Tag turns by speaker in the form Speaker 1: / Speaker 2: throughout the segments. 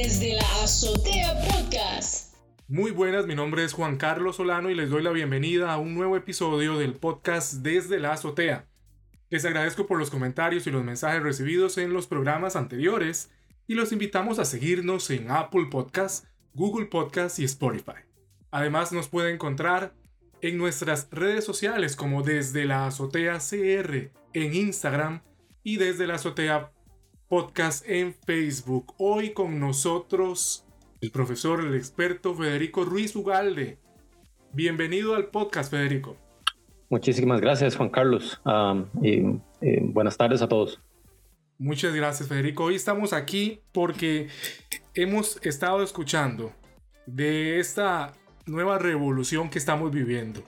Speaker 1: Desde la Azotea Podcast.
Speaker 2: Muy buenas, mi nombre es Juan Carlos Solano y les doy la bienvenida a un nuevo episodio del podcast Desde la Azotea. Les agradezco por los comentarios y los mensajes recibidos en los programas anteriores y los invitamos a seguirnos en Apple Podcasts, Google Podcasts y Spotify. Además nos puede encontrar en nuestras redes sociales como desde la azotea CR en Instagram y desde la azotea podcast en Facebook. Hoy con nosotros el profesor, el experto Federico Ruiz Ugalde. Bienvenido al podcast, Federico.
Speaker 3: Muchísimas gracias, Juan Carlos. y, buenas tardes a todos.
Speaker 2: Muchas gracias, Federico. Hoy estamos aquí porque hemos estado escuchando de esta nueva revolución que estamos viviendo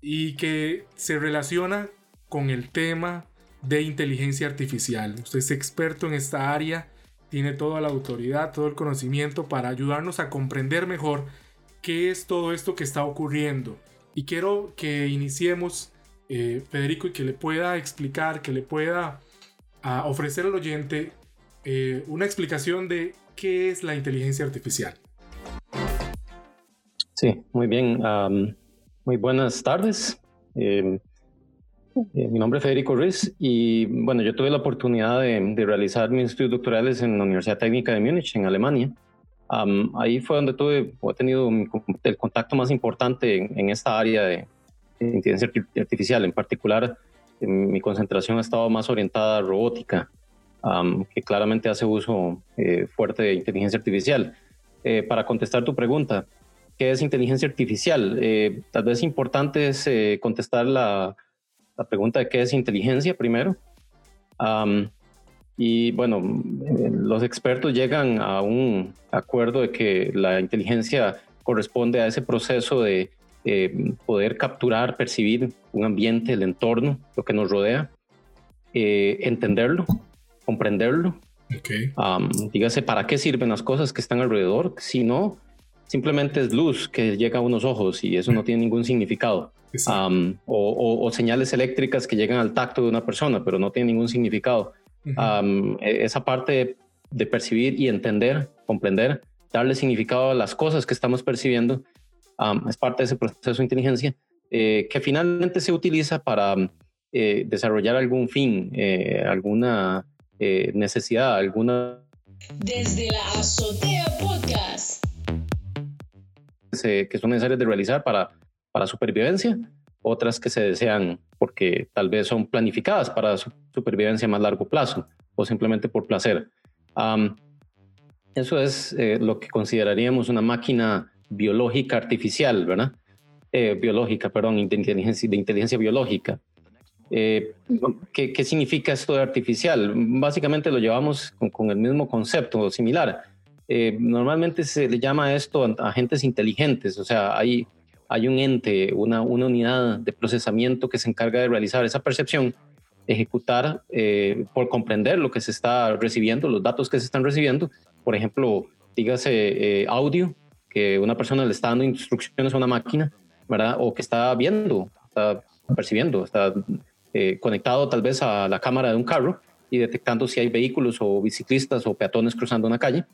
Speaker 2: y que se relaciona con el tema de inteligencia artificial. Usted es experto en esta área, tiene toda la autoridad, todo el conocimiento para ayudarnos a comprender mejor qué es todo esto que está ocurriendo. Y quiero que iniciemos, eh, Federico, y que le pueda explicar, que le pueda ah, ofrecer al oyente eh, una explicación de qué es la inteligencia artificial.
Speaker 3: Sí, muy bien. muy buenas tardes. Em, eh, mi nombre es Federico Ruiz y bueno, yo tuve la oportunidad de, realizar mis estudios doctorales en la Universidad Técnica de Múnich, en Alemania. ahí fue donde tuve, he tenido el contacto más importante en, esta área de, inteligencia artificial. En particular, mi concentración ha estado más orientada a robótica, que claramente hace uso eh, fuerte de inteligencia artificial. Eh, para contestar tu pregunta, ¿qué es inteligencia artificial? tal vez importante es contestar la la pregunta de qué es inteligencia primero. y bueno, los expertos llegan a un acuerdo de que la inteligencia corresponde a ese proceso de poder capturar, percibir un ambiente, el entorno, lo que nos rodea, eh, entenderlo, comprenderlo. dígase, ¿para qué sirven las cosas que están alrededor? Si no, simplemente es luz que llega a unos ojos y eso no tiene ningún significado o, señales eléctricas que llegan al tacto de una persona, pero no tienen ningún significado. E, esa parte de percibir y entender, comprender, darle significado a las cosas que estamos percibiendo, es parte de ese proceso de inteligencia eh, que finalmente se utiliza para eh, desarrollar algún fin, eh, alguna necesidad, alguna...
Speaker 1: Desde la azotea podcast.
Speaker 3: que son necesarias de realizar para para supervivencia, otras que se desean porque tal vez son planificadas para supervivencia a más largo plazo o simplemente por placer. eso es eh, lo que consideraríamos una máquina biológica artificial, ¿verdad? Eh, biológica, perdón, de inteligencia, de inteligencia biológica. Eh, ¿qué, significa esto de artificial? Básicamente lo llevamos con, el mismo concepto, similar. normalmente se le llama esto agentes inteligentes, o sea, hay hay un ente, una, unidad de procesamiento que se encarga de realizar esa percepción, ejecutar eh, por comprender lo que se está recibiendo, los datos que se están recibiendo. Por ejemplo, dígase eh, audio, que una persona le está dando instrucciones a una máquina, ¿verdad? O que está viendo, está percibiendo, está eh, conectado tal vez a la cámara de un carro y detectando si hay vehículos o biciclistas o peatones cruzando una calle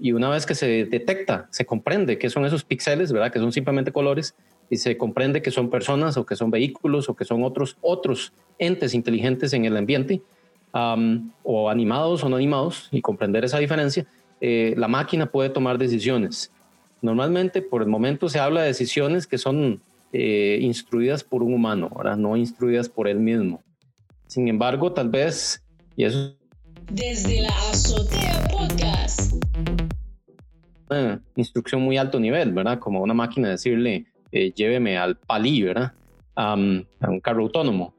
Speaker 3: y una vez que se detecta, se comprende que son esos píxeles, ¿verdad? Que son simplemente colores y se comprende que son personas o que son vehículos o que son otros, otros entes inteligentes en el ambiente o animados o no animados y comprender esa diferencia, eh, la máquina puede tomar decisiones. Normalmente por el momento se habla de decisiones que son eh, instruidas por un humano, ¿verdad? no instruidas por él mismo. Sin embargo, tal vez, y eso
Speaker 1: desde la azotea podcast.
Speaker 3: Instrucción muy alto nivel, ¿verdad? Como una máquina decirle, eh, lléveme al palí, ¿verdad? a un carro autónomo.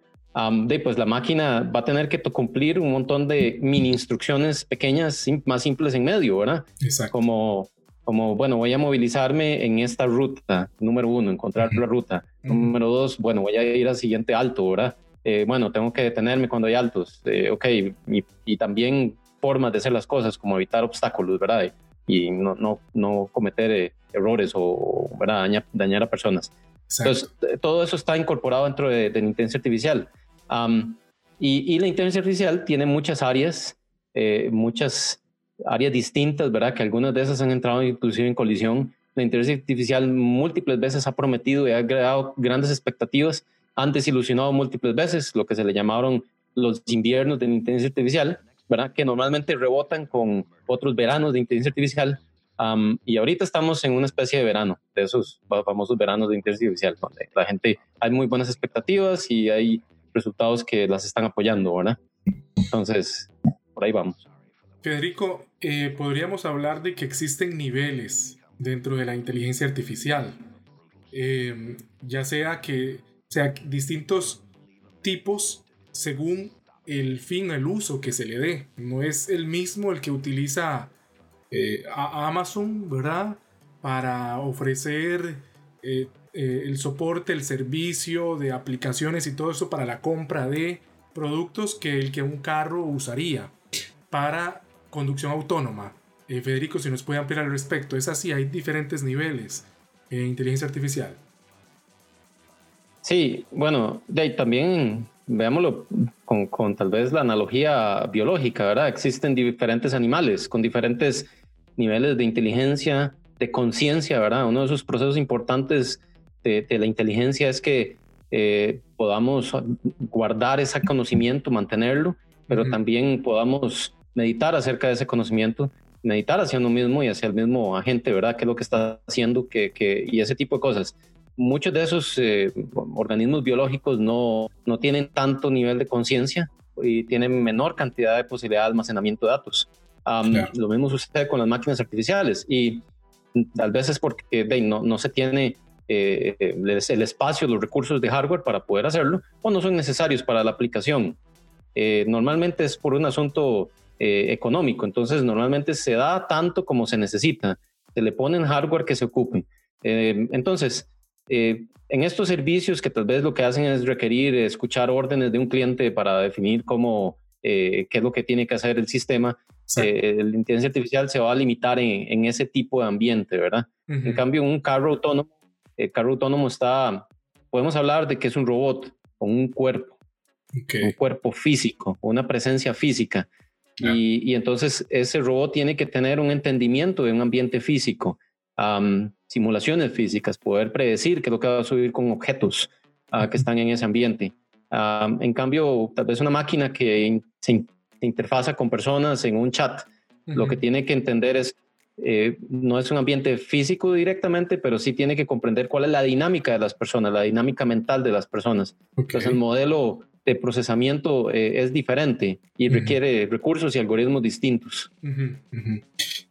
Speaker 3: de, pues la máquina va a tener que cumplir un montón de mini instrucciones pequeñas, más simples en medio, ¿verdad?
Speaker 2: Exacto.
Speaker 3: Como, como, bueno, voy a movilizarme en esta ruta, número uno, encontrar la ruta. Número dos, bueno, voy a ir al siguiente alto, ¿verdad? Eh, bueno, tengo que detenerme cuando hay altos, eh, ok, y, también formas de hacer las cosas como evitar obstáculos, ¿verdad? Y no, no, no cometer eh, errores o, ¿verdad? Dañar, a personas. Entonces, todo eso está incorporado dentro de, la inteligencia artificial. y, la inteligencia artificial tiene muchas áreas, muchas áreas distintas, ¿verdad? Que algunas de esas han entrado inclusive en colisión. La inteligencia artificial múltiples veces ha prometido y ha creado grandes expectativas, antes ilusionado múltiples veces, lo que se le llamaron los inviernos de inteligencia artificial, ¿verdad? Que normalmente rebotan con otros veranos de inteligencia artificial. y ahorita estamos en una especie de verano, de esos famosos veranos de inteligencia artificial, donde la gente hay muy buenas expectativas y hay resultados que las están apoyando, ¿verdad? Entonces, por ahí vamos.
Speaker 2: Federico, eh, podríamos hablar de que existen niveles dentro de la inteligencia artificial, em, ya sea que sea distintos tipos según el fin, el uso que se le dé. No es el mismo el que utiliza eh, a Amazon, ¿verdad? Para ofrecer eh, el soporte, el servicio de aplicaciones y todo eso para la compra de productos que el que un carro usaría para conducción autónoma. Eh, Federico, si nos puede ampliar al respecto, es así, hay diferentes niveles en inteligencia artificial.
Speaker 3: Sí, bueno, de ahí también veámoslo con, con, tal vez la analogía biológica, ¿verdad? Existen diferentes animales con diferentes niveles de inteligencia, de conciencia, ¿verdad? Uno de esos procesos importantes de, de la inteligencia es que eh, podamos guardar ese conocimiento, mantenerlo, pero también podamos meditar acerca de ese conocimiento, meditar hacia uno mismo y hacia el mismo agente, ¿verdad? ¿Qué es lo que está haciendo? Que, que y ese tipo de cosas. Muchos de esos eh, organismos biológicos no, no tienen tanto nivel de conciencia y tienen menor cantidad de posibilidad de almacenamiento de datos. Lo mismo sucede con las máquinas artificiales y tal vez es porque no, no se tiene eh, el espacio, los recursos de hardware para poder hacerlo o no son necesarios para la aplicación. Eh, normalmente es por un asunto eh, económico. Entonces, normalmente se da tanto como se necesita. Se le ponen hardware que se ocupe. Entonces, eh, en estos servicios que tal vez lo que hacen es requerir escuchar órdenes de un cliente para definir cómo, qué es lo que tiene que hacer el sistema, la inteligencia artificial se va a limitar en, ese tipo de ambiente, ¿verdad? En cambio, un carro autónomo, el carro autónomo está, podemos hablar de que es un robot con un cuerpo, un cuerpo físico, una presencia física. Y, entonces ese robot tiene que tener un entendimiento de un ambiente físico, simulaciones físicas, poder predecir qué es lo que va a subir con objetos ah, que están en ese ambiente. en cambio, tal vez una máquina que se, interfaza con personas en un chat, lo que tiene que entender es, eh, no es un ambiente físico directamente, pero sí tiene que comprender cuál es la dinámica de las personas, la dinámica mental de las personas. Entonces el modelo de procesamiento eh, es diferente y requiere recursos y algoritmos distintos.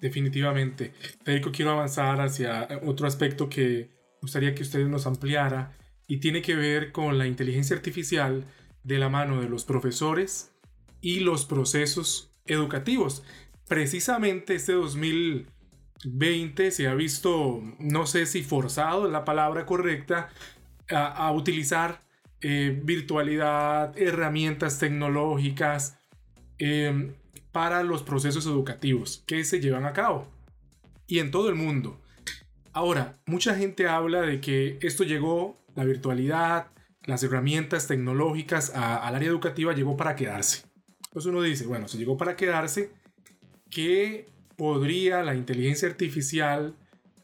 Speaker 2: Definitivamente. Federico, quiero avanzar hacia otro aspecto que gustaría que usted nos ampliara y tiene que ver con la inteligencia artificial de la mano de los profesores y los procesos educativos. Precisamente este 2020 se ha visto, no sé si forzado es la palabra correcta, a utilizar eh, virtualidad, herramientas tecnológicas em, para los procesos educativos que se llevan a cabo y en todo el mundo. Ahora, mucha gente habla de que esto llegó, la virtualidad, las herramientas tecnológicas al área educativa llegó para quedarse. Entonces uno dice, bueno, si llegó para quedarse, ¿qué podría la inteligencia artificial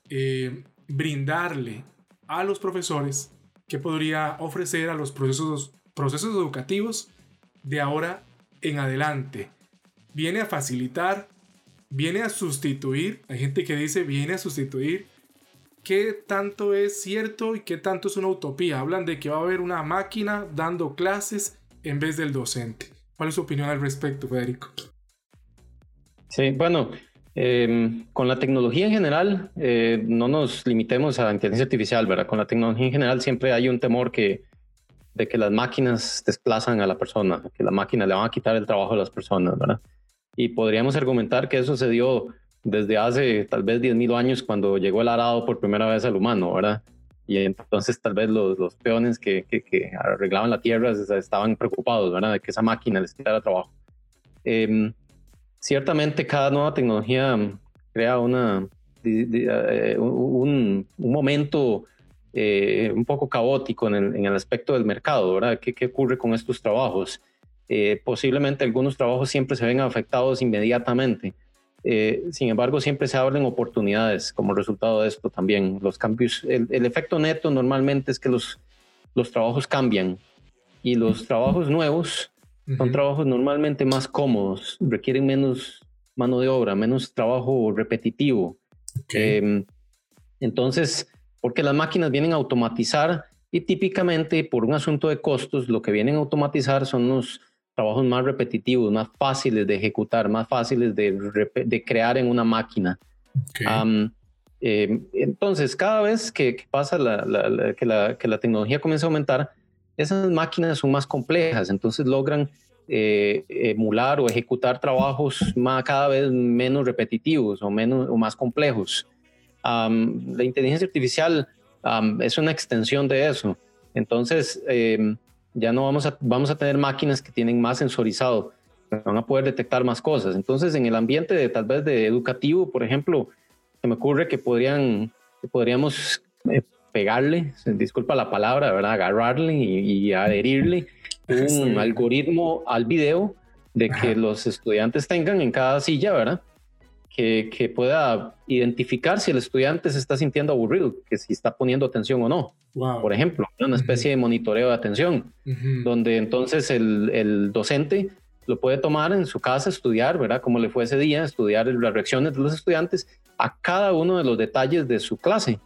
Speaker 2: eh, brindarle a los profesores que podría ofrecer a los procesos, procesos educativos de ahora en adelante. Viene a facilitar, viene a sustituir, hay gente que dice viene a sustituir, qué tanto es cierto y qué tanto es una utopía. Hablan de que va a haber una máquina dando clases en vez del docente. ¿Cuál es su opinión al respecto, Federico?
Speaker 3: Sí, bueno, Em, con la tecnología en general, eh, no nos limitemos a la inteligencia artificial, ¿verdad? Con la tecnología en general siempre hay un temor que, de que las máquinas desplazan a la persona, que la máquina le van a quitar el trabajo a las personas, ¿verdad? Y podríamos argumentar que eso se dio desde hace tal vez 10.000 años cuando llegó el arado por primera vez al humano, ¿verdad? Y entonces tal vez los, los peones que, que, arreglaban la tierra estaban preocupados, ¿verdad? De que esa máquina les quitara trabajo. Eh, ciertamente cada nueva tecnología crea una, eh, un, momento eh, un poco caótico en el, aspecto del mercado, ¿verdad? ¿Qué, ocurre con estos trabajos? Eh, posiblemente algunos trabajos siempre se ven afectados inmediatamente, Eh, sin embargo, siempre se abren oportunidades como resultado de esto también. Los cambios, el, efecto neto normalmente es que los, los trabajos cambian y los trabajos nuevos son trabajos normalmente más cómodos, requieren menos mano de obra, menos trabajo repetitivo. Em, entonces, porque las máquinas vienen a automatizar y típicamente por un asunto de costos, lo que vienen a automatizar son los trabajos más repetitivos, más fáciles de ejecutar, más fáciles de, crear en una máquina. Em, entonces, cada vez que, pasa que, la, tecnología comienza a aumentar, esas máquinas son más complejas, entonces logran eh, emular o ejecutar trabajos más, cada vez menos repetitivos o, menos, o más complejos. la inteligencia artificial es una extensión de eso. Entonces, em, ya no vamos a, vamos a tener máquinas que tienen más sensorizado, van a poder detectar más cosas. Entonces, en el ambiente de tal vez de educativo, por ejemplo, se me ocurre que podrían, que podríamos eh, pegarle, disculpa la palabra, ¿verdad? Agarrarle y, adherirle un algoritmo al video de que los estudiantes tengan en cada silla, ¿verdad? que, pueda identificar si el estudiante se está sintiendo aburrido, que si está poniendo atención o no. Por ejemplo, una especie de monitoreo de atención, donde entonces el, docente lo puede tomar en su casa, estudiar, ¿verdad? Como le fue ese día, estudiar las reacciones de los estudiantes a cada uno de los detalles de su clase.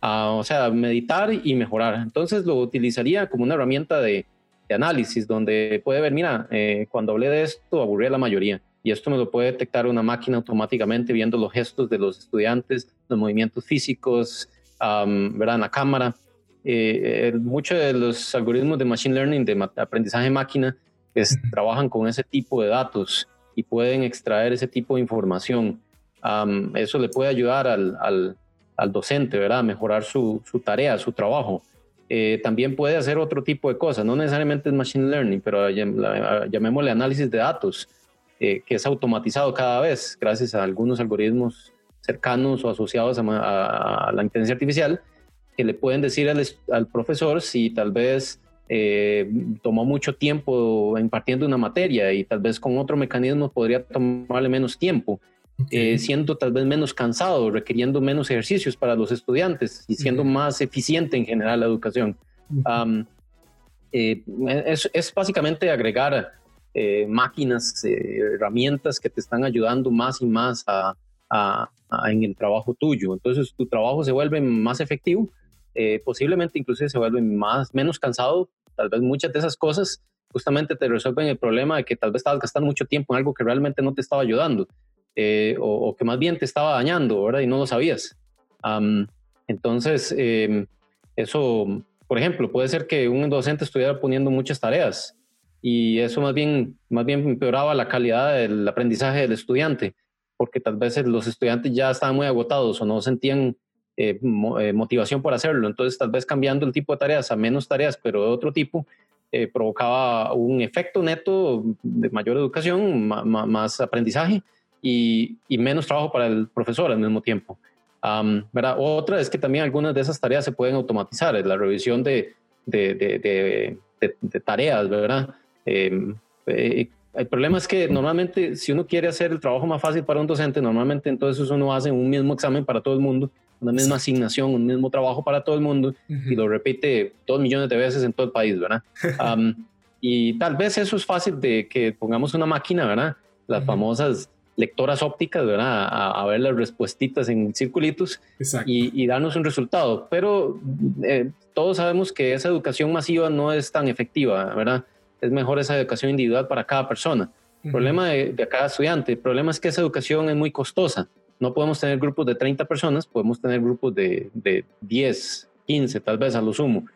Speaker 3: O sea, meditar y mejorar. Entonces lo utilizaría como una herramienta de, análisis, donde puede ver, mira, eh, cuando hablé de esto, aburrí a la mayoría y esto me lo puede detectar una máquina automáticamente viendo los gestos de los estudiantes, los movimientos físicos, ¿verdad? En la cámara. Eh, eh, muchos de los algoritmos de Machine Learning, de aprendizaje máquina, trabajan con ese tipo de datos y pueden extraer ese tipo de información. eso le puede ayudar al, al, al, docente, ¿verdad? Mejorar su, su tarea, su trabajo. Eh, también puede hacer otro tipo de cosas, no necesariamente es Machine Learning, pero llamémosle análisis de datos eh, que es automatizado cada vez gracias a algunos algoritmos cercanos o asociados a, la inteligencia artificial que le pueden decir al, profesor si tal vez eh, tomó mucho tiempo impartiendo una materia y tal vez con otro mecanismo podría tomarle menos tiempo, eh, siendo tal vez menos cansado, requiriendo menos ejercicios para los estudiantes y siendo más eficiente en general la educación. es, es, básicamente agregar eh, máquinas, eh, herramientas que te están ayudando más y más a, en el trabajo tuyo. Entonces tu trabajo se vuelve más efectivo, eh, posiblemente inclusive se vuelve más, menos cansado. Tal vez muchas de esas cosas justamente te resuelven el problema de que tal vez estabas gastando mucho tiempo en algo que realmente no te estaba ayudando o, que más bien te estaba dañando, ¿verdad? Y no lo sabías. entonces, em, eso, por ejemplo, puede ser que un docente estuviera poniendo muchas tareas y eso más bien, más bien empeoraba la calidad del aprendizaje del estudiante, porque tal vez los estudiantes ya estaban muy agotados o no sentían eh, eh, motivación por hacerlo. Entonces, tal vez cambiando el tipo de tareas a menos tareas, pero de otro tipo, eh, provocaba un efecto neto de mayor educación, más aprendizaje y, y, menos trabajo para el profesor al mismo tiempo. ¿verdad? Otra es que también algunas de esas tareas se pueden automatizar, la revisión de, de, de, de tareas, ¿verdad? Em, eh, el problema es que normalmente si uno quiere hacer el trabajo más fácil para un docente, normalmente entonces uno hace un mismo examen para todo el mundo, una misma asignación, un mismo trabajo para todo el mundo y lo repite dos millones de veces en todo el país, ¿verdad? y tal vez eso es fácil de que pongamos una máquina, ¿verdad? Las famosas lectoras ópticas, ¿verdad? A, ver las respuestitas en circulitos y, darnos un resultado. Pero eh, todos sabemos que esa educación masiva no es tan efectiva, ¿verdad? es mejor esa educación individual para cada persona. El problema de, cada estudiante, el problema es que esa educación es muy costosa. No podemos tener grupos de 30 personas, podemos tener grupos de, de 10, 15 tal vez a lo sumo.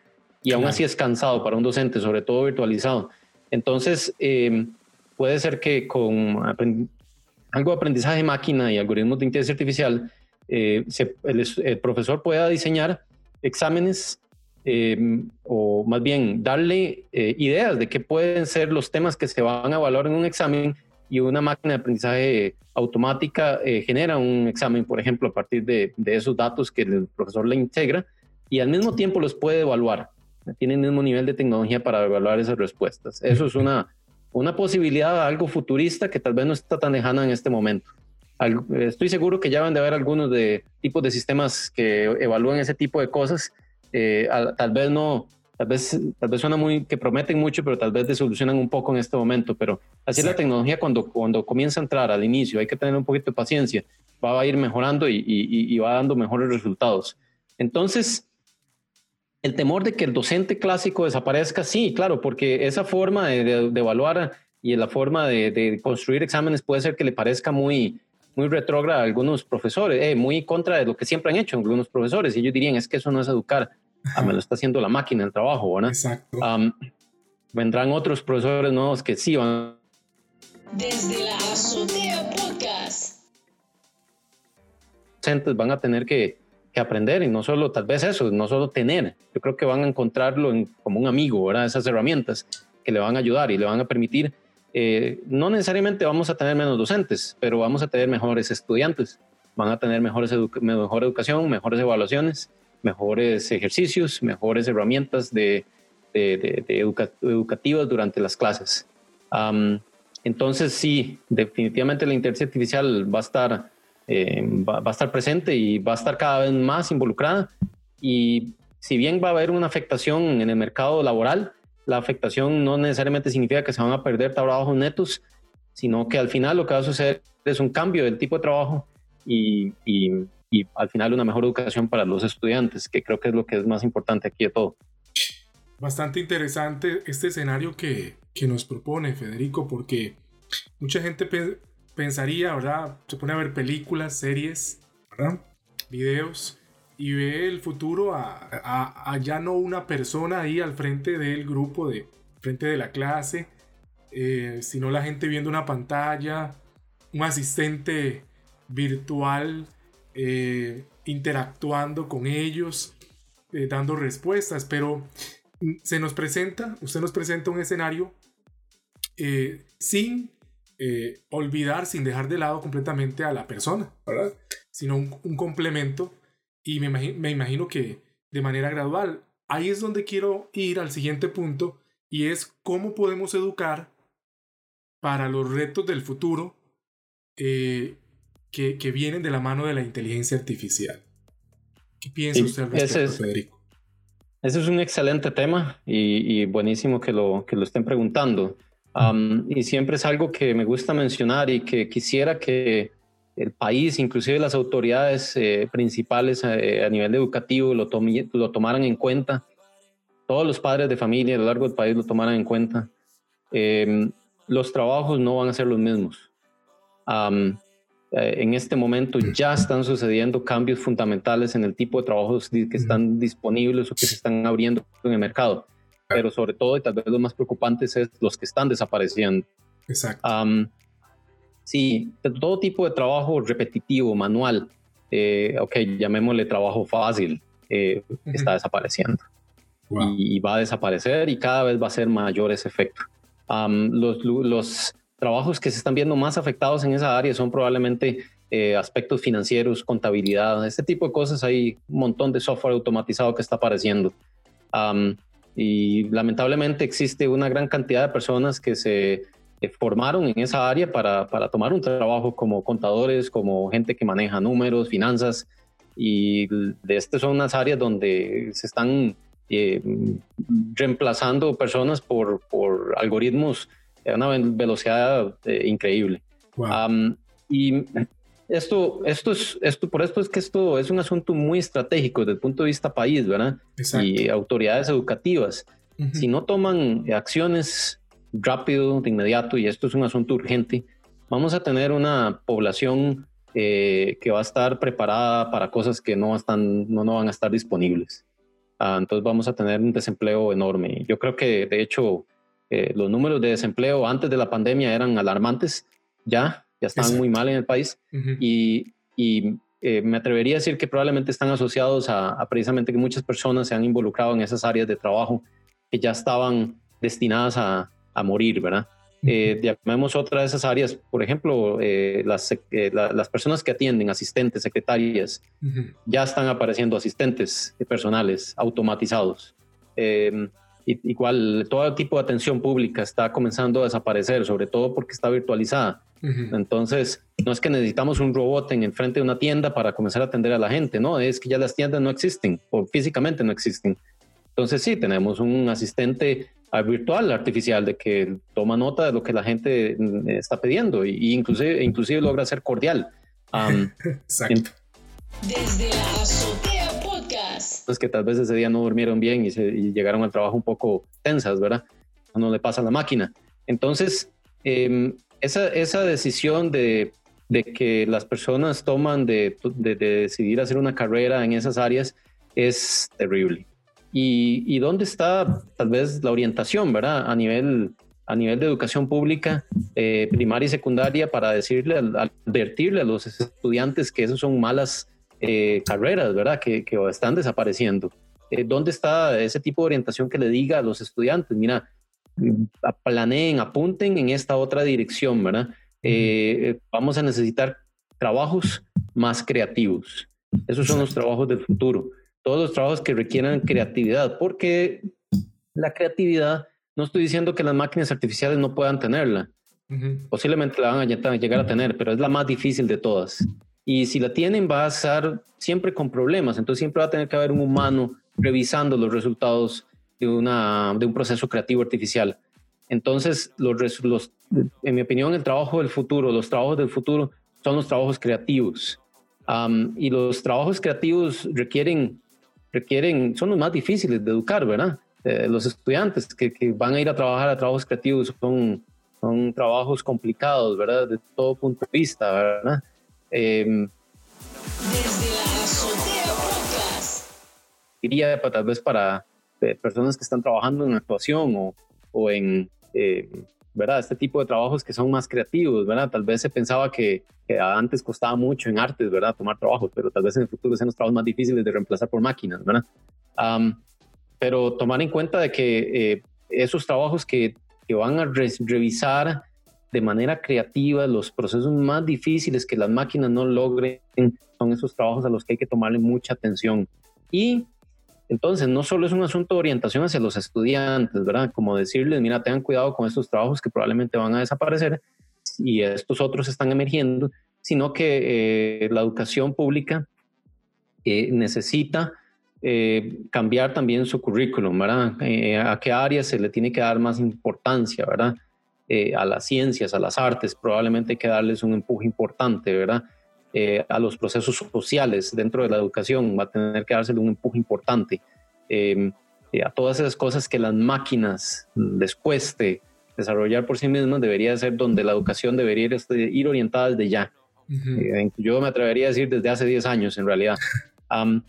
Speaker 3: Y aún así es cansado para un docente, sobre todo virtualizado. Entonces, em, puede ser que con algo de aprendizaje máquina y algoritmos de inteligencia artificial, eh, el, profesor pueda diseñar exámenes Em, o más bien darle eh, ideas de qué pueden ser los temas que se van a evaluar en un examen y una máquina de aprendizaje automática eh, genera un examen, por ejemplo, a partir de, esos datos que el profesor le integra y al mismo tiempo los puede evaluar. Tiene el mismo nivel de tecnología para evaluar esas respuestas. Eso es una, una posibilidad, algo futurista que tal vez no está tan lejana en este momento. estoy seguro que ya van de haber algunos de tipos de sistemas que evalúen ese tipo de cosas. Eh, tal vez no, tal vez, tal vez suena muy que prometen mucho, pero tal vez desolucionan un poco en este momento. Pero así es la tecnología cuando, cuando comienza a entrar al inicio, hay que tener un poquito de paciencia, va a ir mejorando y, y, va dando mejores resultados. Entonces, el temor de que el docente clásico desaparezca, sí, claro, porque esa forma de, de, evaluar y la forma de, de, construir exámenes puede ser que le parezca muy, muy retrógrada a algunos profesores, eh, muy contra de lo que siempre han hecho algunos profesores. Y ellos dirían, es que eso no es educar, ah, me lo está haciendo la máquina, el trabajo, ¿verdad?
Speaker 2: Exacto.
Speaker 3: vendrán otros profesores nuevos que sí van.
Speaker 1: Desde la azotea podcast.
Speaker 3: Docentes van a tener que, que, aprender y no solo, tal vez eso, no solo tener. Yo creo que van a encontrarlo en, como un amigo, ¿verdad? Esas herramientas que le van a ayudar y le van a permitir eh, no necesariamente vamos a tener menos docentes, pero vamos a tener mejores estudiantes, van a tener mejores mejor educación, mejores evaluaciones, mejores ejercicios, mejores herramientas de, educativas durante las clases. entonces, sí, definitivamente la inteligencia artificial va a estar, eh, va, a estar presente y va a estar cada vez más involucrada. Y si bien va a haber una afectación en el mercado laboral, la afectación no necesariamente significa que se van a perder trabajos netos, sino que al final lo que va a suceder es un cambio del tipo de trabajo y, y, al final una mejor educación para los estudiantes, que creo que es lo que es más importante aquí de todo.
Speaker 2: Bastante interesante este escenario que, que nos propone Federico, porque mucha gente pensaría, ¿verdad? Se pone a ver películas, series, ¿verdad? Videos y ve el futuro a, ya no una persona ahí al frente del grupo, de frente de la clase, eh, sino la gente viendo una pantalla, un asistente virtual eh, interactuando con ellos, eh, dando respuestas, pero se nos presenta, usted nos presenta un escenario sin olvidar, sin dejar de lado completamente a la persona, ¿verdad? Sino un complemento y me imagino, me imagino que de manera gradual. Ahí es donde quiero ir al siguiente punto y es cómo podemos educar para los retos del futuro eh, que, que, vienen de la mano de la inteligencia artificial. ¿Qué piensa usted al respecto, Federico?
Speaker 3: Ese es un excelente tema y, buenísimo que lo, que lo estén preguntando. Y siempre es algo que me gusta mencionar y que quisiera que el país, inclusive las autoridades eh, principales eh, a nivel educativo lo, lo tomaran en cuenta, todos los padres de familia a lo largo del país lo tomaran en cuenta. Em, los trabajos no van a ser los mismos. Eh, en este momento ya están sucediendo cambios fundamentales en el tipo de trabajos que están disponibles o que se están abriendo en el mercado. Pero sobre todo, y tal vez lo más preocupante es los que están desapareciendo.
Speaker 2: Exacto.
Speaker 3: Sí, todo tipo de trabajo repetitivo, manual, eh, ok, llamémosle trabajo fácil, eh, está desapareciendo. Y, va a desaparecer y cada vez va a ser mayor ese efecto. los, los, trabajos que se están viendo más afectados en esa área son probablemente eh, aspectos financieros, contabilidad, este tipo de cosas. Hay un montón de software automatizado que está apareciendo. Y lamentablemente existe una gran cantidad de personas que se formaron en esa área para, para, tomar un trabajo como contadores, como gente que maneja números, finanzas, y de estas son unas áreas donde se están eh, reemplazando personas por, por, algoritmos a una velocidad eh, increíble. y esto, esto es, esto, por esto es que esto es un asunto muy estratégico desde el punto de vista país, ¿verdad? Y autoridades educativas. Si no toman acciones rápido, de inmediato, y esto es un asunto urgente, vamos a tener una población eh, que va a estar preparada para cosas que no, están, no, no van a estar disponibles. Ah, entonces vamos a tener un desempleo enorme. Yo creo que, de hecho, eh, los números de desempleo antes de la pandemia eran alarmantes, ya, ya estaban muy mal en el país, y, y eh, me atrevería a decir que probablemente están asociados a, a, precisamente que muchas personas se han involucrado en esas áreas de trabajo que ya estaban destinadas a, a morir, ¿verdad? Eh, llamemos otra de esas áreas, por ejemplo, eh, las, eh, las personas que atienden, asistentes, secretarias, ya están apareciendo asistentes personales automatizados. Em, igual, todo tipo de atención pública está comenzando a desaparecer, sobre todo porque está virtualizada. Entonces, no es que necesitamos un robot en el frente de una tienda para comenzar a atender a la gente, no, es que ya las tiendas no existen o físicamente no existen. Entonces, sí, tenemos un asistente virtual artificial de que toma nota de lo que la gente mm, está pidiendo y, inclusive, inclusive logra ser cordial.
Speaker 2: Exacto.
Speaker 1: Desde la azotea podcast.
Speaker 3: Es que tal vez ese día no durmieron bien y, llegaron al trabajo un poco tensas, ¿verdad? No le pasa a la máquina. Entonces, em, esa, esa decisión de, de, que las personas toman de, de, decidir hacer una carrera en esas áreas es terrible. Y, y, dónde está tal vez la orientación, ¿verdad? A nivel, a nivel de educación pública, eh, primaria y secundaria, para decirle, advertirle a los estudiantes que esas son malas eh, carreras, ¿verdad? Que, que están desapareciendo. Eh, ¿Dónde está ese tipo de orientación que le diga a los estudiantes? Mira, planeen, apunten en esta otra dirección, ¿verdad? Eh, vamos a necesitar trabajos más creativos. Esos son los trabajos del futuro. Todos los trabajos que requieran creatividad, porque la creatividad, no estoy diciendo que las máquinas artificiales no puedan tenerla. Posiblemente la van a llegar a tener, pero es la más difícil de todas. Y si la tienen, va a estar siempre con problemas. Entonces siempre va a tener que haber un humano revisando los resultados de, una, de un proceso creativo artificial. Entonces, los, los, en mi opinión, el trabajo del futuro, los trabajos del futuro son los trabajos creativos. y los trabajos creativos requieren, requieren, son los más difíciles de educar, ¿verdad? Eh, los estudiantes que, que, van a ir a trabajar a trabajos creativos son, son trabajos complicados, ¿verdad? De todo punto de vista, ¿verdad? Eh,
Speaker 1: Desde la azotea
Speaker 3: Diría tal vez para personas que están trabajando en actuación o, o en, eh, ¿verdad? Este tipo de trabajos que son más creativos, ¿verdad? Tal vez se pensaba que, antes costaba mucho en artes, ¿verdad? Tomar trabajos, pero tal vez en el futuro sean los trabajos más difíciles de reemplazar por máquinas, ¿verdad? pero tomar en cuenta de que eh, esos trabajos que, que van a revisar de manera creativa los procesos más difíciles que las máquinas no logren son esos trabajos a los que hay que tomarle mucha atención. Y entonces, no solo es un asunto de orientación hacia los estudiantes, ¿verdad? Como decirles, mira, tengan cuidado con estos trabajos que probablemente van a desaparecer y estos otros están emergiendo, sino que eh, la educación pública eh, necesita eh, cambiar también su currículum, ¿verdad? a qué áreas se le tiene que dar más importancia, ¿verdad? a las ciencias, a las artes, probablemente hay que darles un empuje importante, ¿verdad? Eh, a los procesos sociales dentro de la educación, va a tener que dársele un empuje importante em, eh, a todas esas cosas que las máquinas después de desarrollar por sí mismas debería ser donde la educación debería ir, este, orientada desde ya. Eh, yo me atrevería a decir desde hace 10 años en realidad.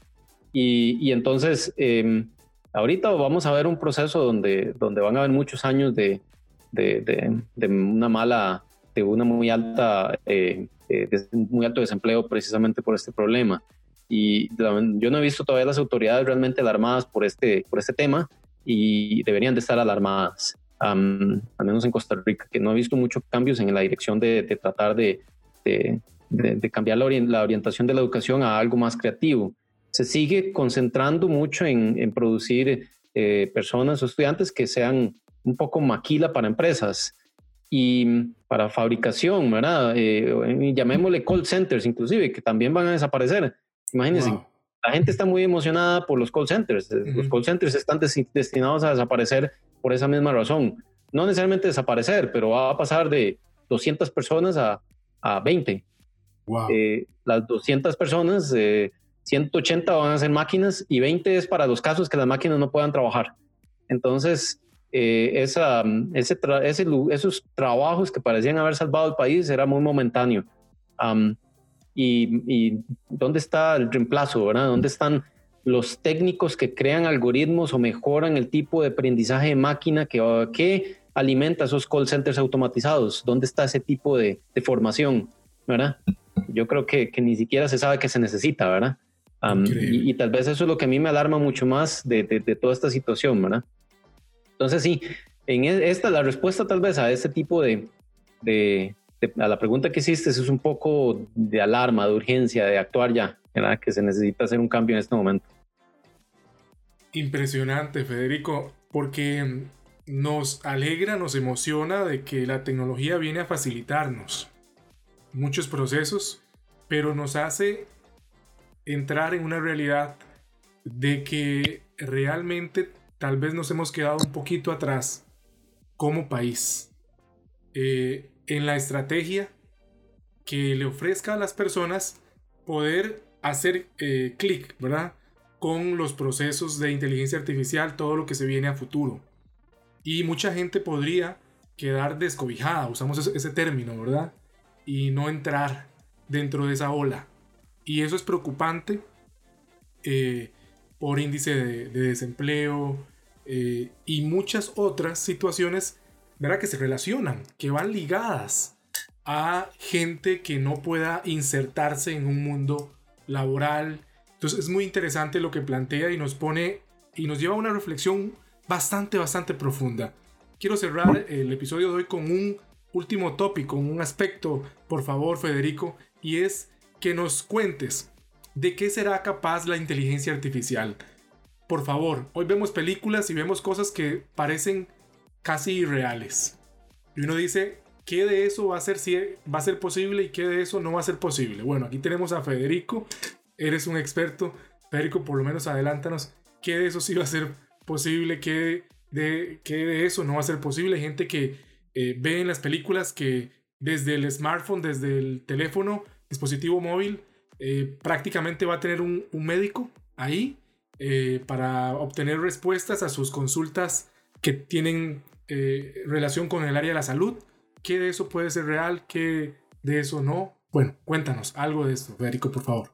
Speaker 3: y, y, entonces, em, ahorita vamos a ver un proceso donde, donde van a haber muchos años de, de, de, de una mala, de una muy alta eh, muy alto desempleo precisamente por este problema. Y yo no he visto todavía las autoridades realmente alarmadas por este, por este tema y deberían de estar alarmadas, al menos en Costa Rica, que no he visto muchos cambios en la dirección de, tratar de, de, cambiar la, orientación de la educación a algo más creativo. Se sigue concentrando mucho en, en producir eh, personas o estudiantes que sean un poco maquila para empresas y para fabricación, ¿verdad? Eh, llamémosle call centers inclusive, que también van a desaparecer. Imagínense, la gente está muy emocionada por los call centers. Los call centers están destinados a desaparecer por esa misma razón. No necesariamente desaparecer, pero va a pasar de 200 personas a, a 20. Eh, las 200 personas, 180 eh, van a ser máquinas y 20 es para los casos que las máquinas no puedan trabajar. Entonces, eh, esa, ese, esos trabajos que parecían haber salvado el país era muy momentáneo. y, dónde está el reemplazo, ¿verdad? ¿Dónde están los técnicos que crean algoritmos o mejoran el tipo de aprendizaje de máquina que, que alimenta esos call centers automatizados? ¿Dónde está ese tipo de, formación, verdad? Yo creo que, que, ni siquiera se sabe que se necesita, ¿verdad? y, tal vez eso es lo que a mí me alarma mucho más de, de, de toda esta situación, ¿verdad? Entonces sí, en e, esta la respuesta tal vez a este tipo de, a la pregunta que hiciste es un poco de alarma, de urgencia, de actuar ya, que se necesita hacer un cambio en este momento.
Speaker 2: Impresionante, Federico, porque nos alegra, nos emociona de que la tecnología viene a facilitarnos muchos procesos, pero nos hace entrar en una realidad de que realmente tal vez nos hemos quedado un poquito atrás como país eh, en la estrategia que le ofrezca a las personas poder hacer eh, clic, ¿verdad? Con los procesos de inteligencia artificial, todo lo que se viene a futuro. Y mucha gente podría quedar descobijada, usamos ese, término, ¿verdad? Y no entrar dentro de esa ola. Y eso es preocupante eh, por índice de, desempleo eh, y muchas otras situaciones, ¿verdad? Que se relacionan, que van ligadas a gente que no pueda insertarse en un mundo laboral. Entonces es muy interesante lo que plantea y nos pone y nos lleva a una reflexión bastante, bastante profunda. Quiero cerrar el episodio de hoy con un último tópico, un aspecto, por favor, Federico, y es que nos cuentes de qué será capaz la inteligencia artificial. Por favor, hoy vemos películas y vemos cosas que parecen casi irreales. Y uno dice, ¿qué de eso va a ser, si va a ser posible y qué de eso no va a ser posible? Bueno, aquí tenemos a Federico, eres un experto. Federico, por lo menos adelántanos, ¿qué de eso sí va a ser posible? ¿Qué de, qué de eso no va a ser posible? Hay gente que eh, ve en las películas que desde el smartphone, desde el teléfono, dispositivo móvil, eh, prácticamente va a tener un, médico ahí eh, para obtener respuestas a sus consultas que tienen relación con el área de la salud. ¿Qué de eso puede ser real? ¿Qué de eso no? Bueno, cuéntanos algo de esto, Federico, por favor.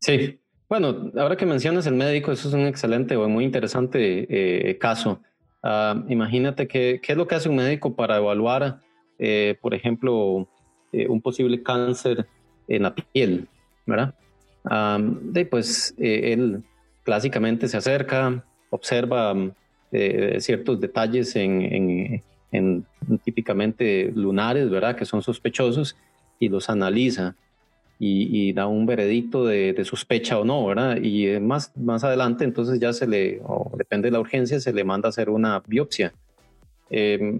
Speaker 3: Sí, bueno, ahora que mencionas el médico, eso es un excelente o muy interesante eh, caso. Ah, imagínate qué es lo que hace un médico para evaluar, eh, por ejemplo, eh, un posible cáncer en la piel, ¿verdad? de, pues él clásicamente se acerca, observa ciertos detalles en, en típicamente lunares, ¿verdad? Que son sospechosos y los analiza y, da un veredicto de, sospecha o no, ¿verdad? Y eh, más, más adelante entonces ya se le, o depende de la urgencia, se le manda a hacer una biopsia. Mm,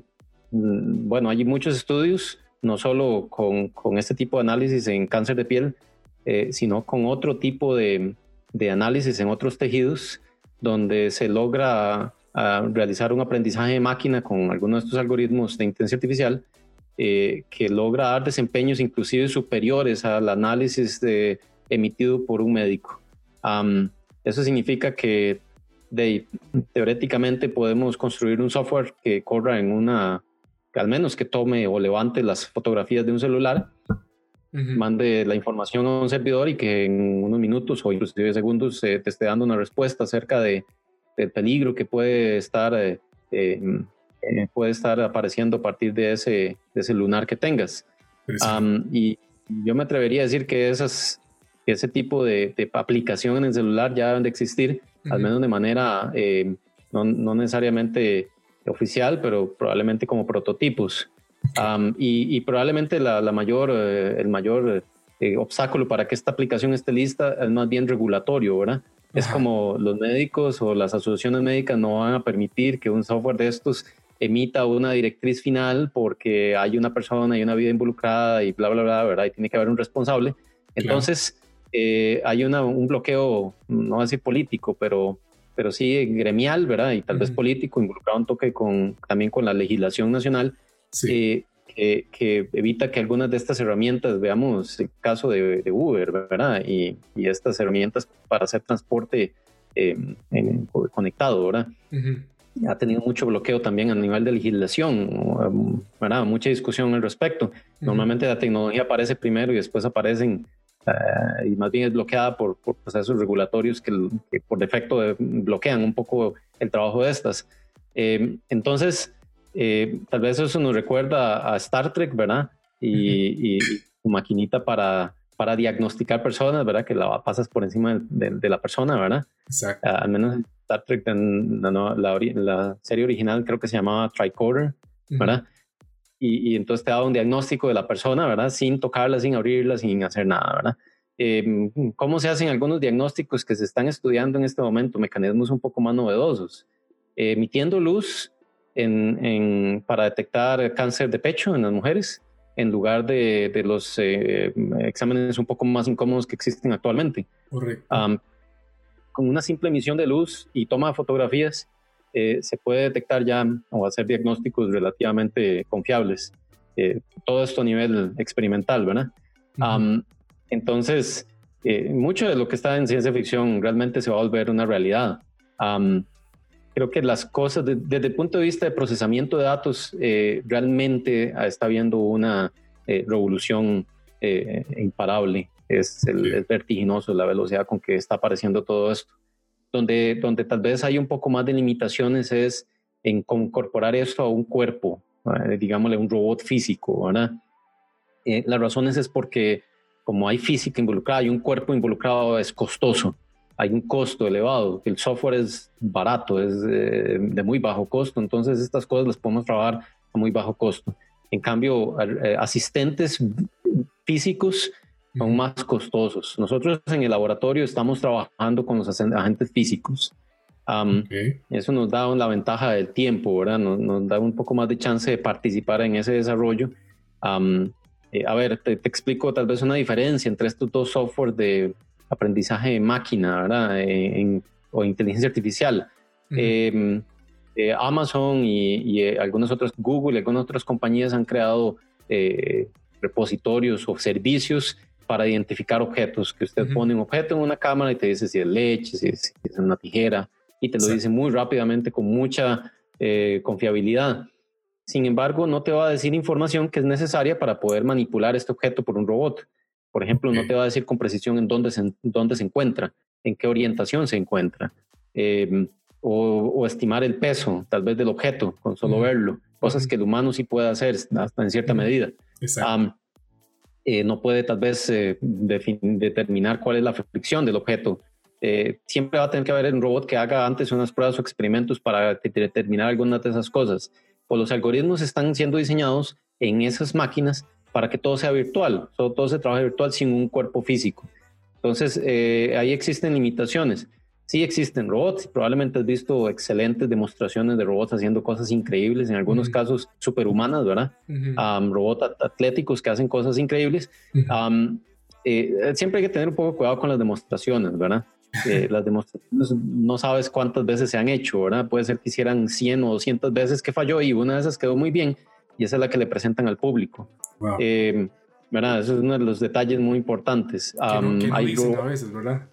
Speaker 3: bueno, hay muchos estudios, no solo con, con, este tipo de análisis en cáncer de piel, eh, sino con otro tipo de, de, análisis en otros tejidos, donde se logra ah, realizar un aprendizaje de máquina con algunos de estos algoritmos de inteligencia artificial eh, que logra dar desempeños inclusive superiores al análisis de, emitido por un médico. eso significa que teóricamente podemos construir un software que corra en una, al menos que tome o levante las fotografías de un celular, mande la información a un servidor y que en unos minutos o inclusive segundos te esté dando una respuesta acerca de, del peligro que puede estar eh, eh, puede estar apareciendo a partir de ese, de ese lunar que tengas. y yo me atrevería a decir que esas, ese tipo de, aplicación en el celular ya deben de existir, al menos de manera eh, no, no, necesariamente oficial, pero probablemente como prototipos. Y, y, probablemente la, la mayor, eh, el mayor obstáculo para que esta aplicación esté lista es más bien regulatorio, ¿verdad? Es como los médicos o las asociaciones médicas no van a permitir que un software de estos emita una directriz final porque hay una persona y una vida involucrada y bla, bla, bla, ¿verdad? Y tiene que haber un responsable. Entonces, eh, hay una, un bloqueo, no voy a decir político, pero, pero sí gremial, ¿verdad? Y tal vez político, involucrado un toque con, también con la legislación nacional, eh, que, evita que algunas de estas herramientas, veamos el caso de, Uber, ¿verdad? Y, y, estas herramientas para hacer transporte eh, conectado, ¿verdad? ha tenido mucho bloqueo también a nivel de legislación, ¿verdad? mucha discusión al respecto. Normalmente la tecnología aparece primero y después aparecen, eh, y más bien es bloqueada por, procesos regulatorios que, por defecto eh, bloquean un poco el trabajo de estas. Eh, entonces, tal vez eso nos recuerda a Star Trek, ¿verdad? Y, su maquinita para, para diagnosticar personas, ¿verdad? Que la pasas por encima de, la persona, ¿verdad? Exacto. al menos Star Trek, la, serie original creo que se llamaba Tricorder, ¿verdad? y, entonces te daba un diagnóstico de la persona, ¿verdad? Sin tocarla, sin abrirla, sin hacer nada, ¿verdad? Em, ¿Cómo se hacen algunos diagnósticos que se están estudiando en este momento? Mecanismos un poco más novedosos. emitiendo luz en, para detectar cáncer de pecho en las mujeres. en lugar de, de los eh, exámenes un poco más incómodos que existen actualmente.
Speaker 2: Correcto.
Speaker 3: Am, con una simple emisión de luz y toma de fotografías, eh, se puede detectar ya o hacer diagnósticos relativamente confiables. Eh, todo esto a nivel experimental, ¿verdad? Am, entonces, eh, mucho de lo que está en ciencia ficción realmente se va a volver una realidad. Am, creo que las cosas, de- desde el punto de vista de procesamiento de datos, eh, realmente ah, está habiendo una eh, revolución eh, imparable. Es, el-
Speaker 2: Sí.
Speaker 3: es vertiginoso la velocidad con que está apareciendo todo esto. Donde, donde tal vez hay un poco más de limitaciones es en incorporar esto a un cuerpo, eh, digámosle un robot físico, ¿verdad? Eh, las razones es porque como hay física involucrada, hay un cuerpo involucrado, es costoso, hay un costo elevado, el software es barato, es eh, de muy bajo costo, entonces estas cosas las podemos trabajar a muy bajo costo. En cambio, eh, asistentes físicos son más costosos. Nosotros en el laboratorio estamos trabajando con los agentes físicos. Am,
Speaker 2: Ok.
Speaker 3: eso nos da la ventaja del tiempo, ¿verdad? Nos, nos da un poco más de chance de participar en ese desarrollo. Am, eh, a ver, te, te explico tal vez una diferencia entre estos dos software de aprendizaje de máquina, ¿verdad? En- o inteligencia artificial.
Speaker 2: Ujú.
Speaker 3: Eh, eh, Amazon y, y, eh, algunas otras, Google y algunas otras compañías han creado eh, repositorios o servicios para identificar objetos, que usted pone un objeto en una cámara y te dice si es leche, si es, si es una tijera, y te lo dice muy rápidamente con mucha eh, confiabilidad. Sin embargo, no te va a decir información que es necesaria para poder manipular este objeto por un robot. Por ejemplo, no te va a decir con precisión en dónde se, dónde se encuentra, en qué orientación se encuentra, eh, o, o estimar el peso, tal vez del objeto, con solo
Speaker 2: Ujú.
Speaker 3: verlo. Cosas que el humano sí puede hacer hasta en cierta medida.
Speaker 2: Exacto.
Speaker 3: Am, eh, no puede tal vez eh, determinar cuál es la fricción del objeto. Eh, siempre va a tener que haber un robot que haga antes unas pruebas o experimentos para de- determinar algunas de esas cosas. O los algoritmos están siendo diseñados en esas máquinas para que todo sea virtual, todo, todo se trabaja virtual sin un cuerpo físico. Entonces, eh, ahí existen limitaciones. Sí existen robots, probablemente has visto excelentes demostraciones de robots haciendo cosas increíbles, en algunos casos superhumanas, ¿verdad? Um, robots at- atléticos que hacen cosas increíbles. Um, eh, siempre hay que tener un poco de cuidado con las demostraciones, ¿verdad? Eh, las demostraciones no sabes cuántas veces se han hecho, ¿verdad? Puede ser que hicieran 100 o 200 veces que falló y una de esas quedó muy bien y esa es la que le presentan al público.
Speaker 2: Wow.
Speaker 3: Eh, ¿verdad? Eso es uno de los detalles muy importantes.
Speaker 2: que no,
Speaker 3: Um,
Speaker 2: que no
Speaker 3: hay
Speaker 2: dicen
Speaker 3: ro-
Speaker 2: a veces, ¿verdad?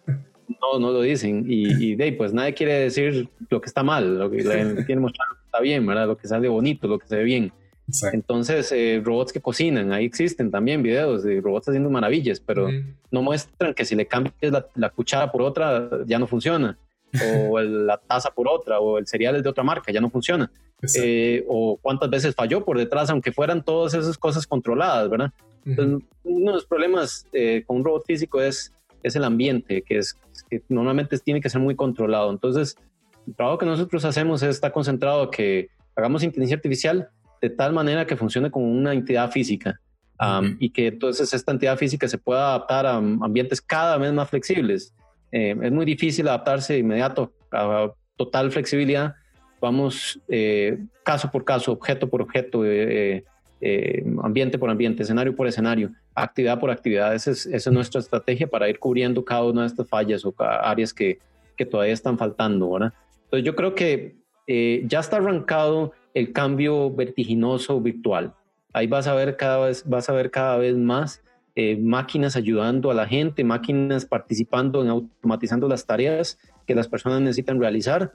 Speaker 3: no, no lo dicen. Y, y de pues nadie quiere decir lo que está mal, lo que le quiere mostrar lo que está bien, ¿verdad? Lo que sale bonito, lo que se ve bien.
Speaker 2: Exacto.
Speaker 3: Entonces, eh, robots que cocinan, ahí existen también videos de robots haciendo maravillas, pero
Speaker 2: Ujú.
Speaker 3: no muestran que si le cambias la, la cuchara por otra, ya no funciona. O el- la taza por otra, o el cereal es de otra marca, ya no funciona. Eh, o cuántas veces falló por detrás, aunque fueran todas esas cosas controladas, ¿verdad?
Speaker 2: Ujú.
Speaker 3: Entonces, uno de los problemas eh, con un robot físico es, es el ambiente, que, es, que normalmente tiene que ser muy controlado. Entonces, el trabajo que nosotros hacemos está concentrado a que hagamos inteligencia artificial de tal manera que funcione como una entidad física um,
Speaker 2: Ujú.
Speaker 3: y que entonces esta entidad física se pueda adaptar a ambientes cada vez más flexibles. Eh, es muy difícil adaptarse de inmediato a total flexibilidad. Vamos eh, caso por caso, objeto por objeto, eh, eh, ambiente por ambiente, escenario por escenario, actividad por actividad. Esa es, esa es nuestra estrategia para ir cubriendo cada una de estas fallas o áreas que, que todavía están faltando, ¿verdad? Entonces yo creo que eh, ya está arrancado el cambio vertiginoso virtual. Ahí vas a ver cada vez, vas a ver cada vez más eh, máquinas ayudando a la gente, máquinas participando en automatizando las tareas que las personas necesitan realizar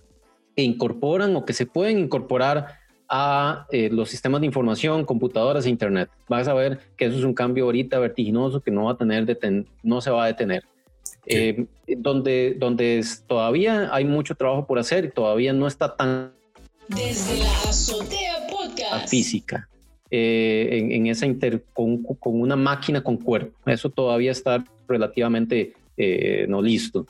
Speaker 3: e incorporan o que se pueden incorporar a eh, los sistemas de información, computadoras e internet. Vas a ver que eso es un cambio ahorita vertiginoso que no va a tener deten no se va a detener. Eh, donde donde es- todavía hay mucho trabajo por hacer y todavía no está tan
Speaker 1: Desde la azotea podcast.
Speaker 3: física eh, en, en esa inter con, con una máquina con cuerpo. Eso todavía está relativamente eh, no listo.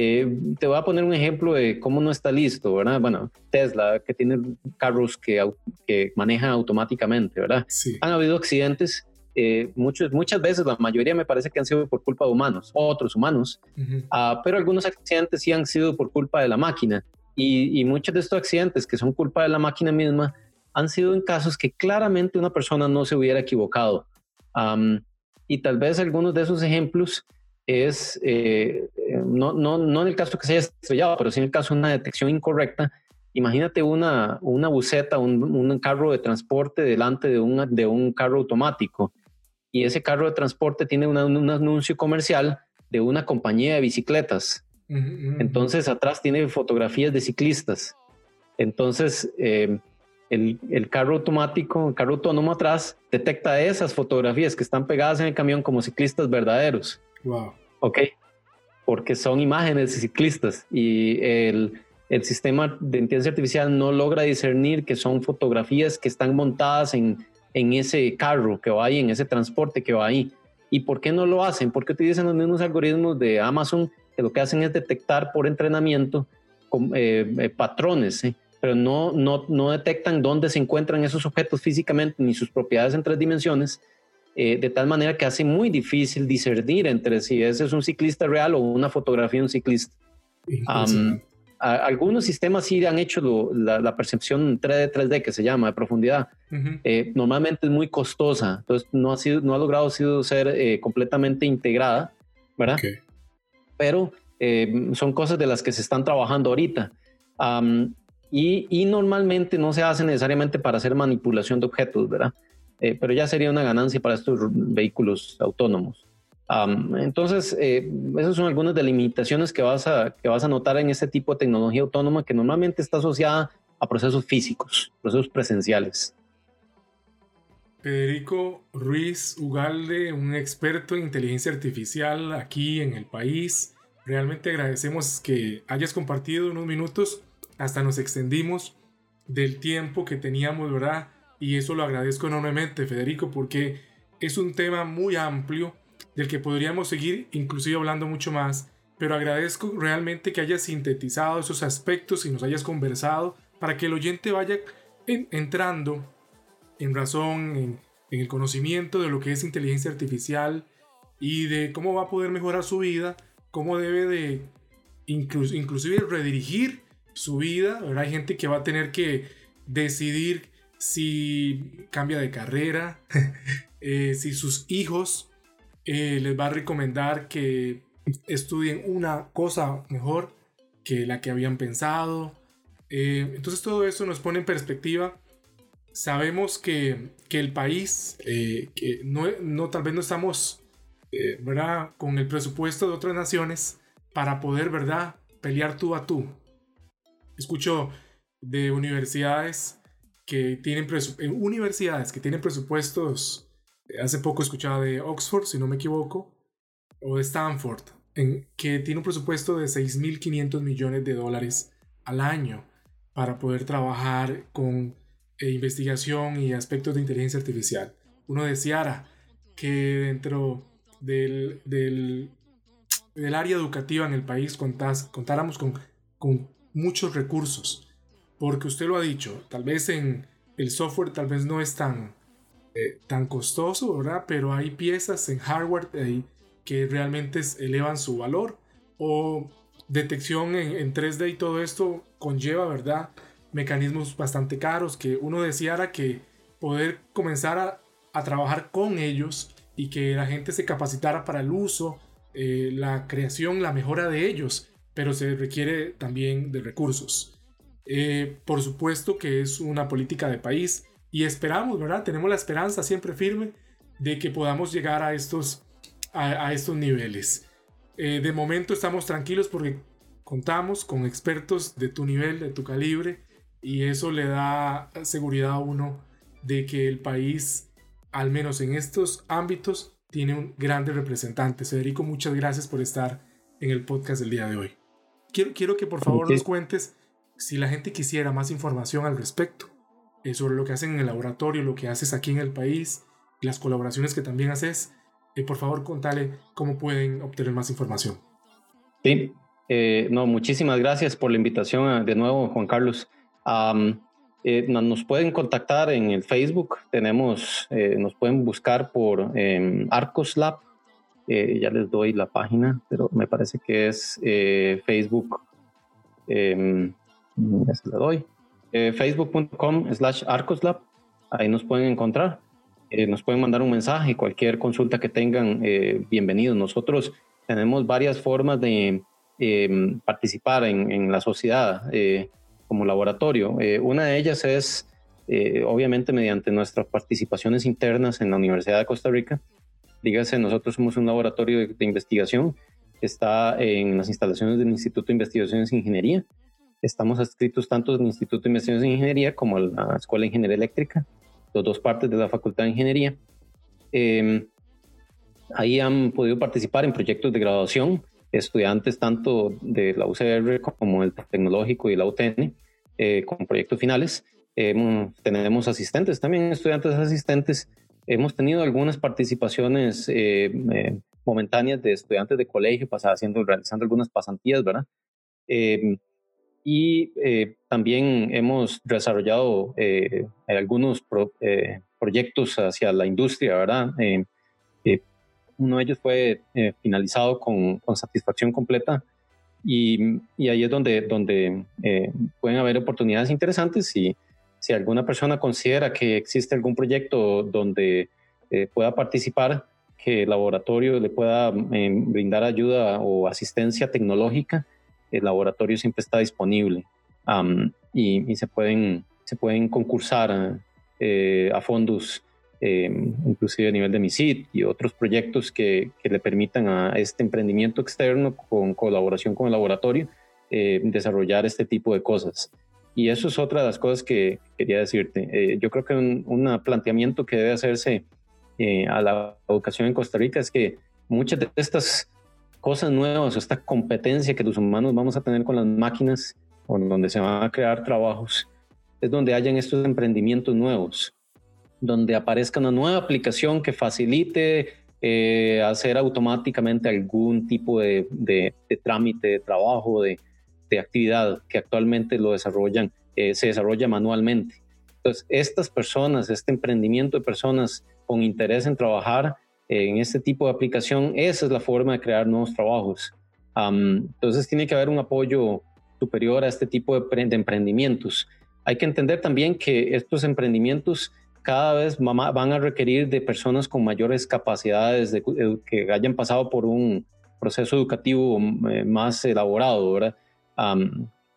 Speaker 3: Eh, te voy a poner un ejemplo de cómo no está listo, ¿verdad? Bueno, Tesla, que tiene carros que, que manejan automáticamente, ¿verdad?
Speaker 2: Sí.
Speaker 3: Han habido accidentes, eh, muchos, muchas veces, la mayoría me parece que han sido por culpa de humanos, otros humanos,
Speaker 2: Ujú.
Speaker 3: Ah, pero algunos accidentes sí han sido por culpa de la máquina. Y, y muchos de estos accidentes que son culpa de la máquina misma han sido en casos que claramente una persona no se hubiera equivocado. y tal vez algunos de esos ejemplos es, eh, no, no, no en el caso que se haya estrellado, pero sí en el caso de una detección incorrecta, imagínate una, una buceta, un, un, carro de transporte delante de un, de un carro automático y ese carro de transporte tiene un anuncio comercial de una compañía de bicicletas. Entonces atrás tiene fotografías de ciclistas. Entonces eh, el, el, carro automático, el carro autónomo atrás detecta esas fotografías que están pegadas en el camión como ciclistas verdaderos.
Speaker 2: Wow.
Speaker 3: Ok. Porque son imágenes de ciclistas y el, el sistema de inteligencia artificial no logra discernir que son fotografías que están montadas en, en ese carro que va ahí, en ese transporte que va ahí. ¿Y por qué no lo hacen? Porque utilizan los mismos algoritmos de Amazon que lo que hacen es detectar por entrenamiento eh, eh, patrones, ¿eh? pero no, no, no detectan dónde se encuentran esos objetos físicamente ni sus propiedades en tres dimensiones, de tal manera que hace muy difícil discernir entre si ese es un ciclista real o una fotografía de un ciclista algunos sistemas sí han hecho la, percepción 3D, 3D que se llama de profundidad. Eh, normalmente es muy costosa, entonces no ha, sido, no ha logrado sido ser eh, completamente integrada, ¿verdad? Pero eh, son cosas de las que se están trabajando ahorita. y, y, normalmente no se hace necesariamente para hacer manipulación de objetos, ¿verdad? Pero ya sería una ganancia para estos vehículos autónomos entonces, eh, esas son algunas de las limitaciones que vas, a, que vas a notar en este tipo de tecnología autónoma que normalmente está asociada a procesos físicos, procesos presenciales.
Speaker 2: Federico Ruiz Ugalde, un experto en inteligencia artificial aquí en el país. Realmente agradecemos que hayas compartido unos minutos, hasta nos extendimos del tiempo que teníamos, ¿verdad? Y eso lo agradezco enormemente, Federico, porque es un tema muy amplio del que podríamos seguir inclusive hablando mucho más, pero agradezco realmente que hayas sintetizado esos aspectos y nos hayas conversado para que el oyente vaya entrando en razón, en, el conocimiento de lo que es inteligencia artificial y de cómo va a poder mejorar su vida, cómo debe de inclusive redirigir su vida. Hay gente que va a tener que decidir si cambia de carrera, eh, si sus hijos eh, les va a recomendar que estudien una cosa mejor que la que habían pensado. Eh, entonces todo eso nos pone en perspectiva. Sabemos que, que el país, eh, que no, no, tal vez no estamos ¿verdad? con el presupuesto de otras naciones para poder ¿verdad? pelear tú a tú. Escucho de universidades que tienen universidades que tienen presupuestos hace poco escuchaba de Oxford, si no me equivoco, o de Stanford, en, que tiene un presupuesto de 6.500 millones de dólares al año para poder trabajar con eh, investigación y aspectos de inteligencia artificial. Uno deseara que dentro del, del, área educativa en el país contáramos con, con muchos recursos, porque usted lo ha dicho, tal vez en el software tal vez no es tan eh, tan costoso, ¿verdad? Pero hay piezas en hardware que realmente elevan su valor. O detección en, 3D y todo esto conlleva, ¿verdad? Mecanismos bastante caros que uno deseara que poder comenzar a, trabajar con ellos y que la gente se capacitara para el uso, eh, la creación, la mejora de ellos, pero se requiere también de recursos. Eh, por supuesto que es una política de país y esperamos, ¿verdad? Tenemos la esperanza siempre firme de que podamos llegar a estos, a, estos niveles. Eh, de momento estamos tranquilos porque contamos con expertos de tu nivel, de tu calibre, y eso le da seguridad a uno de que el país, al menos en estos ámbitos, tiene un grande representante. Federico, muchas gracias por estar en el podcast del día de hoy. Quiero, quiero que por favor nos cuentes si la gente quisiera más información al respecto. Eh, sobre lo que hacen en el laboratorio, lo que haces aquí en el país, las colaboraciones que también haces. Eh, por favor, contale cómo pueden obtener más información.
Speaker 3: Sí, eh, no, muchísimas gracias por la invitación de nuevo, Juan Carlos. nos pueden contactar en el Facebook, tenemos, nos pueden buscar por em, Arcos Lab, ya les doy la página, pero me parece que es Facebook, em, doy, eh, facebook.com slash arcoslab, ahí nos pueden encontrar. eh, nos pueden mandar un mensaje, cualquier consulta que tengan, eh, bienvenidos. Nosotros tenemos varias formas de em, participar en, la sociedad eh, como laboratorio. una de ellas es, obviamente, mediante nuestras participaciones internas en la Universidad de Costa Rica. Dígase, nosotros somos un laboratorio de, de investigación que está en las instalaciones del Instituto de Investigaciones en Ingeniería. Estamos adscritos tanto al Instituto de Investigaciones en Ingeniería como a la Escuela de Ingeniería Eléctrica las dos partes de la Facultad de Ingeniería. Em, ahí han podido participar en proyectos de graduación estudiantes tanto de la UCR como el Tecnológico y la UTN eh, con proyectos finales. tenemos asistentes, también estudiantes asistentes. Hemos tenido algunas participaciones eh, eh, momentáneas de estudiantes de colegio, haciendo, realizando algunas pasantías, ¿verdad? Em, y eh, también hemos desarrollado eh, algunos eh, proyectos hacia la industria, ¿verdad? uno de ellos fue finalizado con, con, satisfacción completa y, y, ahí es donde, donde pueden haber oportunidades interesantes y si alguna persona considera que existe algún proyecto donde pueda participar, que el laboratorio le pueda brindar ayuda o asistencia tecnológica, el laboratorio siempre está disponible y, se, pueden, se pueden concursar eh, a fondos, em, inclusive a nivel de MISIT y otros proyectos que, que, le permitan a este emprendimiento externo con colaboración con el laboratorio eh, desarrollar este tipo de cosas. Y eso es otra de las cosas que quería decirte. Eh, yo creo que un, un, planteamiento que debe hacerse a la educación en Costa Rica es que muchas de estas cosas nuevas, esta competencia que los humanos vamos a tener con las máquinas, donde se van a crear trabajos, es donde hayan estos emprendimientos nuevos, donde aparezca una nueva aplicación que facilite eh, hacer automáticamente algún tipo de, trámite, de trabajo, de, actividad que actualmente lo desarrollan, eh, se desarrolla manualmente. Entonces, estas personas, este emprendimiento de personas con interés en trabajar, en este tipo de aplicación, esa es la forma de crear nuevos trabajos. entonces tiene que haber un apoyo superior a este tipo de, emprendimientos. Hay que entender también que estos emprendimientos cada vez van a requerir de personas con mayores capacidades, de, que hayan pasado por un proceso educativo eh, más elaborado, ¿verdad?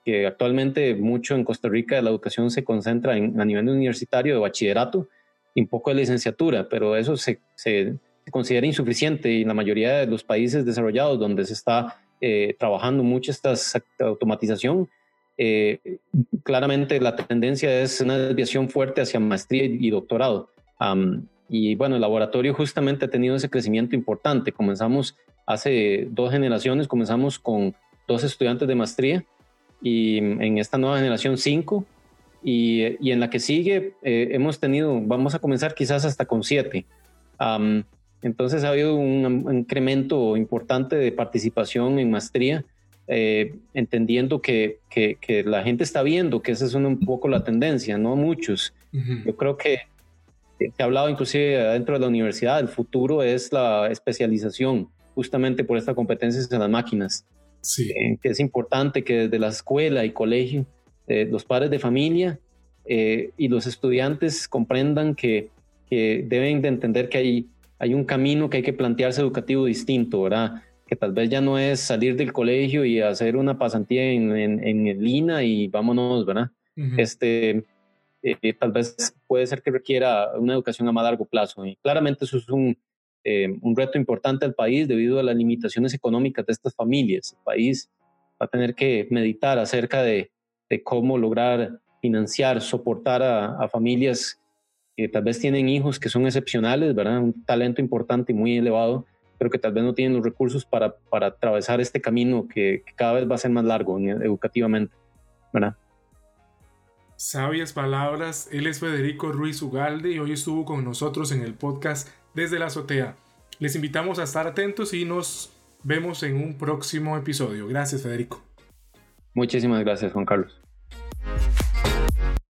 Speaker 3: que actualmente mucho en Costa Rica la educación se concentra en, a nivel universitario de bachillerato y un poco de licenciatura, pero eso se, se considera insuficiente y en la mayoría de los países desarrollados donde se está eh, trabajando mucho esta automatización, eh, claramente la tendencia es una desviación fuerte hacia maestría y doctorado. y bueno, el laboratorio justamente ha tenido ese crecimiento importante. Comenzamos hace dos generaciones, comenzamos con dos estudiantes de maestría y en esta nueva generación cinco. Y, y en la que sigue eh, hemos tenido, vamos a comenzar quizás hasta con siete. Entonces ha habido un, incremento importante de participación en maestría, eh, entendiendo que, que, la gente está viendo que esa es un poco la tendencia, no muchos. Yo creo que se ha hablado inclusive dentro de la universidad, el futuro es la especialización, justamente por esta competencia en las máquinas.
Speaker 2: Sí.
Speaker 3: Eh, que es importante que desde la escuela y colegio, eh, los padres de familia y los estudiantes comprendan que, que deben de entender que hay hay un camino que hay que plantearse educativo distinto, ¿verdad? Que tal vez ya no es salir del colegio y hacer una pasantía en, en, en Lina y vámonos, ¿verdad? Este, eh, tal vez puede ser que requiera una educación a más largo plazo. Y claramente eso es un, eh, un reto importante al país debido a las limitaciones económicas de estas familias. El país va a tener que meditar acerca de, de cómo lograr financiar, soportar a, a familias que tal vez tienen hijos que son excepcionales, ¿verdad? Un talento importante y muy elevado, pero que tal vez no tienen los recursos para, para atravesar este camino que, cada vez va a ser más largo educativamente, ¿verdad?
Speaker 2: Sabias palabras. Él es Federico Ruiz Ugalde y hoy estuvo con nosotros en el podcast Desde la Azotea. Les invitamos a estar atentos y nos vemos en un próximo episodio. Gracias, Federico.
Speaker 3: Muchísimas gracias, Juan Carlos.